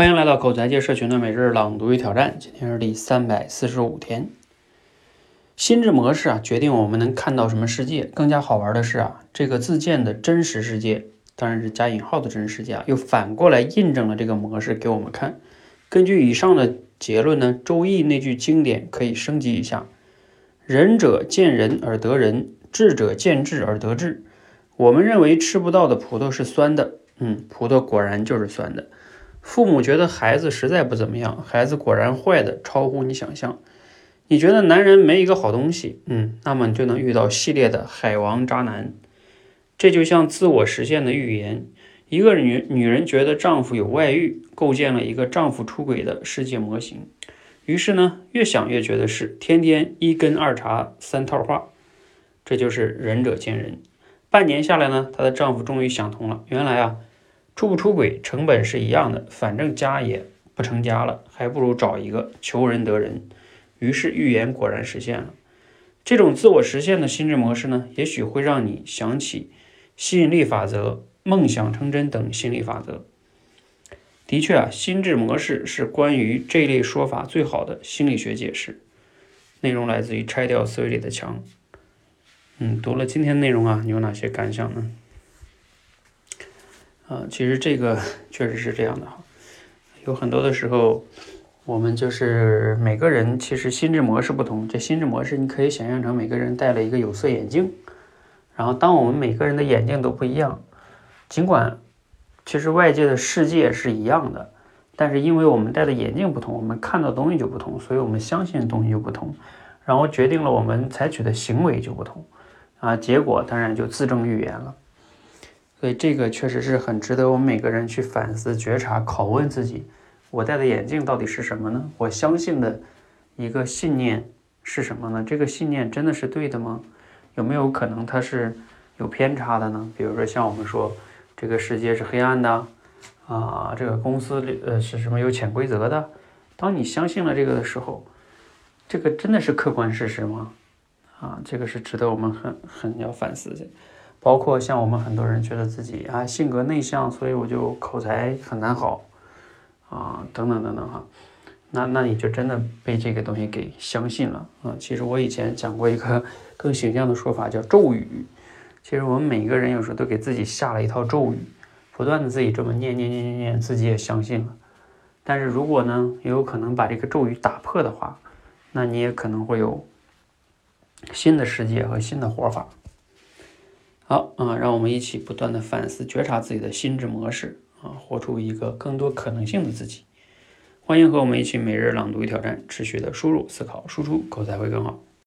欢迎来到口才界社群的每日朗读与挑战，今天是第三百四十五天。心智模式啊，决定我们能看到什么世界。更加好玩的是啊，这个自建的真实世界，当然是加引号的真实世界啊，又反过来印证了这个模式给我们看。根据以上的结论呢，《周易》那句经典可以升级一下：仁者见仁而得仁，智者见智而得智。我们认为吃不到的葡萄是酸的，嗯，葡萄果然就是酸的。父母觉得孩子实在不怎么样，孩子果然坏的超乎你想象。你觉得男人没一个好东西，嗯，那么你就能遇到系列的海王渣男。这就像自我实现的预言。一个女女人觉得丈夫有外遇，构建了一个丈夫出轨的世界模型。于是呢，越想越觉得是，天天一根二茬三套话。这就是仁者见仁。半年下来呢，她的丈夫终于想通了，原来啊。出不出轨成本是一样的，反正家也不成家了，还不如找一个求人得人。于是预言果然实现了。这种自我实现的心智模式呢，也许会让你想起吸引力法则、梦想成真等心理法则。的确啊，心智模式是关于这类说法最好的心理学解释。内容来自于《拆掉思维里的墙》。嗯，读了今天内容啊，你有哪些感想呢？呃，其实这个 确实是这样的哈，有很多的时候，我们就是每个人其实心智模式不同。这心智模式你可以想象成每个人戴了一个有色眼镜，然后当我们每个人的眼镜都不一样，尽管其实外界的世界是一样的，但是因为我们戴的眼镜不同，我们看到东西就不同，所以我们相信的东西就不同，然后决定了我们采取的行为就不同，啊，结果当然就自证预言了。所以这个确实是很值得我们每个人去反思、觉察、拷问自己：我戴的眼镜到底是什么呢？我相信的一个信念是什么呢？这个信念真的是对的吗？有没有可能它是有偏差的呢？比如说像我们说这个世界是黑暗的啊，这个公司里呃是什么有潜规则的？当你相信了这个的时候，这个真的是客观事实吗？啊，这个是值得我们很很要反思的。包括像我们很多人觉得自己啊性格内向，所以我就口才很难好啊等等等等哈，那那你就真的被这个东西给相信了啊。其实我以前讲过一个 更形象的说法叫咒语，其实我们每个人有时候都给自己下了一套咒语，不断的自己这么念念念念念，自己也相信了。但是如果呢也有可能把这个咒语打破的话，那你也可能会有新的世界和新的活法。好啊，让我们一起不断的反思、觉察自己的心智模式啊，活出一个更多可能性的自己。欢迎和我们一起每日朗读与挑战，持续的输入、思考、输出，口才会更好。